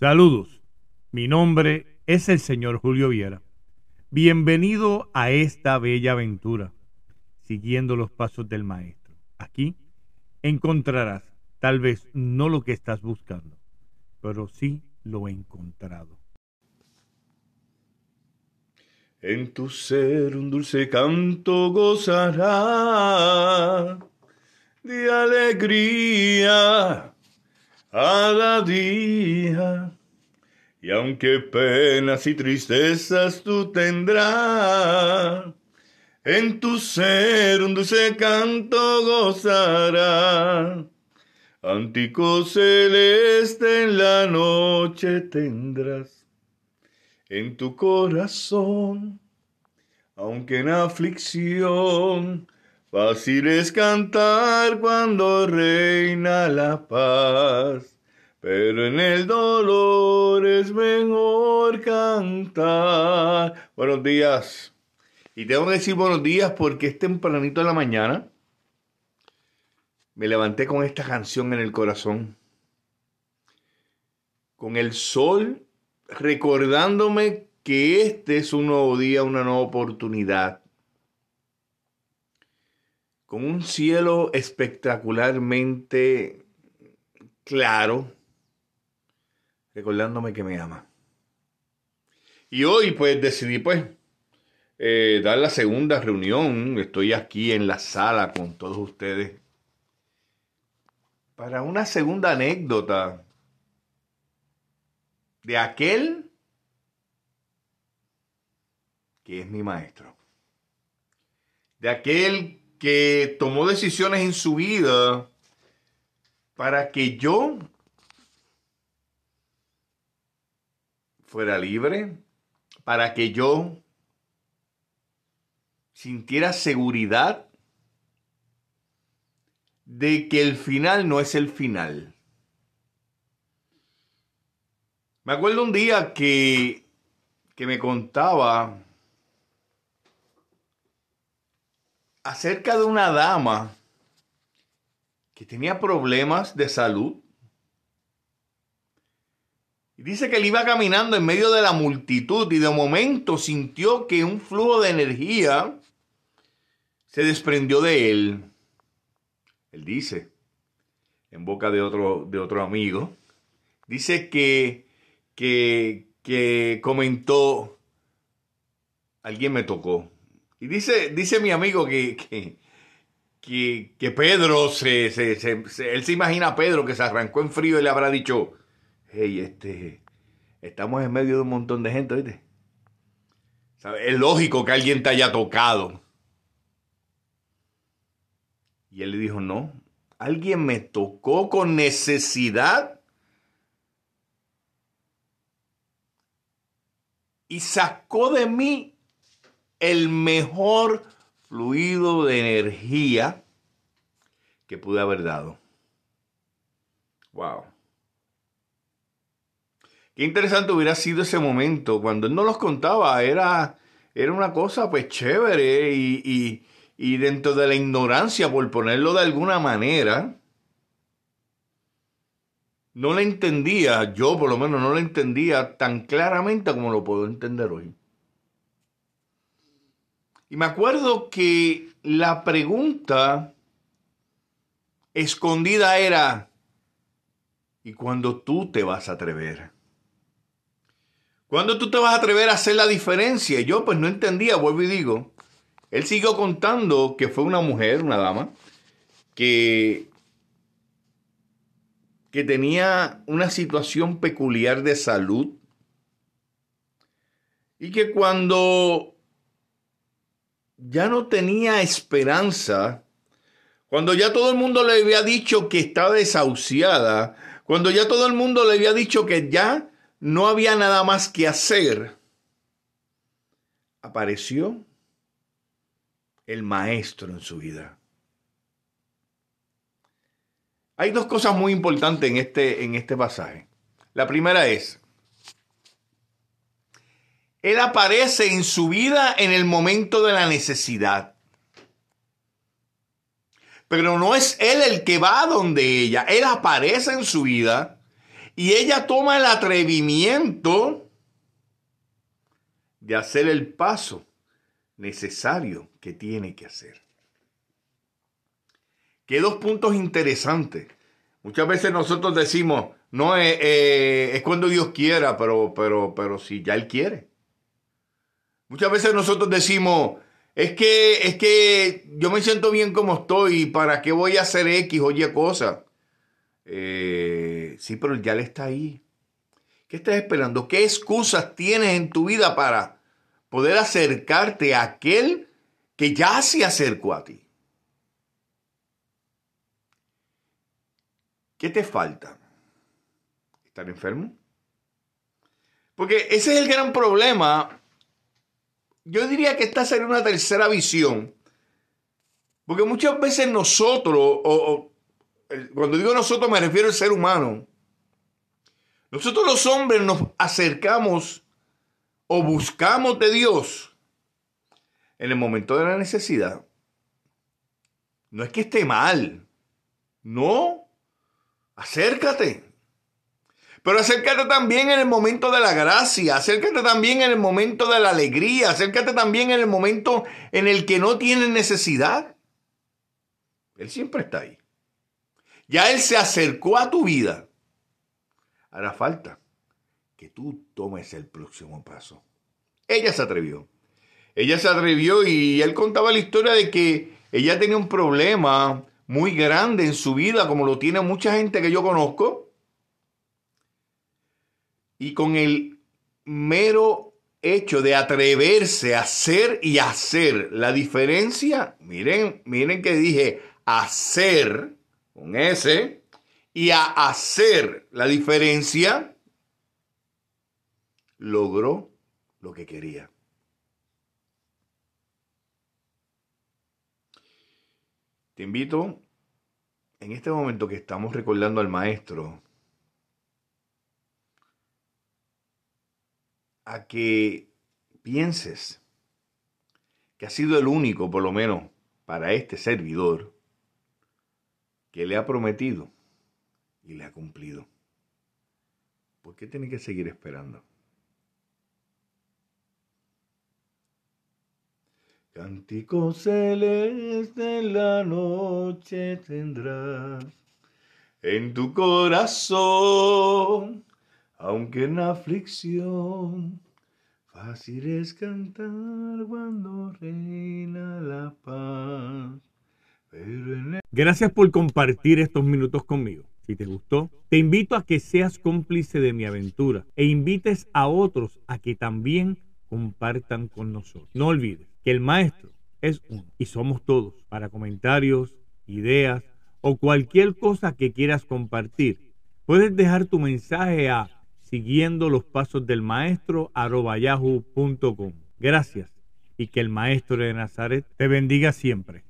Saludos, mi nombre es el señor Julio Viera. Bienvenido a esta bella aventura, siguiendo los pasos del maestro. Aquí encontrarás tal vez no lo que estás buscando, pero sí lo encontrado. En tu ser un dulce canto gozará de alegría cada día. Y aunque penas y tristezas tú tendrás, en tu ser un dulce canto gozará. Antico celeste en la noche tendrás en tu corazón, aunque en aflicción, fácil es cantar cuando reina la paz. Pero en el dolor es mejor cantar. Buenos días. Y tengo que decir buenos días porque es tempranito en la mañana. Me levanté con esta canción en el corazón. Con el sol recordándome que este es un nuevo día, una nueva oportunidad. Con un cielo espectacularmente claro, recordándome que me ama. Y hoy pues decidí pues eh, dar la segunda reunión. Estoy aquí en la sala con todos ustedes para una segunda anécdota de aquel que es mi maestro. De aquel que tomó decisiones en su vida para que yo fuera libre, para que yo sintiera seguridad de que el final no es el final. Me acuerdo un día que, que me contaba acerca de una dama que tenía problemas de salud. Y dice que él iba caminando en medio de la multitud y de momento sintió que un flujo de energía se desprendió de él. Él dice, en boca de otro, de otro amigo, dice que que, comentó, alguien me tocó. Y dice, dice mi amigo que, que, que, Pedro, se, él se imagina a Pedro que se arrancó en frío y le habrá dicho, hey, este, estamos en medio de un montón de gente, ¿viste? Es lógico que alguien te haya tocado. Y él le dijo, no, alguien me tocó con necesidad y sacó de mí el mejor fluido de energía que pude haber dado. Wow. Qué interesante hubiera sido ese momento cuando él no los contaba. Era, era una cosa pues chévere y, y, y dentro de la ignorancia, por ponerlo de alguna manera, no la entendía, yo por lo menos no la entendía tan claramente como lo puedo entender hoy. Y me acuerdo que la pregunta escondida era, ¿y cuando tú te vas a atrever? ¿Cuándo tú te vas a atrever a hacer la diferencia? Yo pues no entendía, vuelvo y digo. Él siguió contando que fue una mujer, una dama, que que tenía una situación peculiar de salud y que cuando ya no tenía esperanza, cuando ya todo el mundo le había dicho que estaba desahuciada, cuando ya todo el mundo le había dicho que ya no había nada más que hacer, apareció el maestro en su vida. Hay dos cosas muy importantes en este, en este pasaje. La primera es, Él aparece en su vida en el momento de la necesidad. Pero no es Él el que va donde ella. Él aparece en su vida Y ella toma el atrevimiento de hacer el paso necesario que tiene que hacer. Qué dos puntos interesantes. Muchas veces nosotros decimos, no eh, eh, es cuando Dios quiera, pero, pero, pero si ya Él quiere. Muchas veces nosotros decimos, es que, es que yo me siento bien como estoy, ¿para qué voy a hacer X o Y cosa? Eh, sí, pero ya le está ahí. ¿Qué estás esperando? ¿Qué excusas tienes en tu vida para poder acercarte a aquel que ya se acercó a ti? ¿Qué te falta? ¿Estar enfermo? Porque ese es el gran problema yo diría que esta sería una tercera visión. Porque muchas veces nosotros, o, cuando digo nosotros me refiero al ser humano, nosotros los hombres nos acercamos o buscamos de Dios en el momento de la necesidad. No es que esté mal, no, acércate. Pero acércate también en el momento de la gracia, acércate también en el momento de la alegría, acércate también en el momento en el que no tienes necesidad. Él siempre está ahí. Ya Él se acercó a tu vida. Hará falta que tú tomes el próximo paso. Ella se atrevió. Ella se atrevió y él contaba la historia de que ella tenía un problema muy grande en su vida, como lo tiene mucha gente que yo conozco y con el mero hecho de atreverse a hacer y hacer la diferencia, miren, miren que dije hacer con S y a hacer la diferencia, logró lo que quería. Te invito en este momento que estamos recordando al maestro a que pienses que ha sido el único, por lo menos para este servidor, que le ha prometido y le ha cumplido. ¿Por qué tiene que seguir esperando? Cántico celeste en la noche tendrás en tu corazón aunque en aflicción, fácil es cantar cuando reina la paz. Gracias por compartir estos minutos conmigo. Si te gustó, te invito a que seas cómplice de mi aventura e invites a otros a que también compartan con nosotros. No olvides que el maestro es uno y somos todos. Para comentarios, ideas o cualquier cosa que quieras compartir, puedes dejar tu mensaje a siguiendo los pasos del maestro yahoo.com. Gracias y que el maestro de Nazaret te bendiga siempre.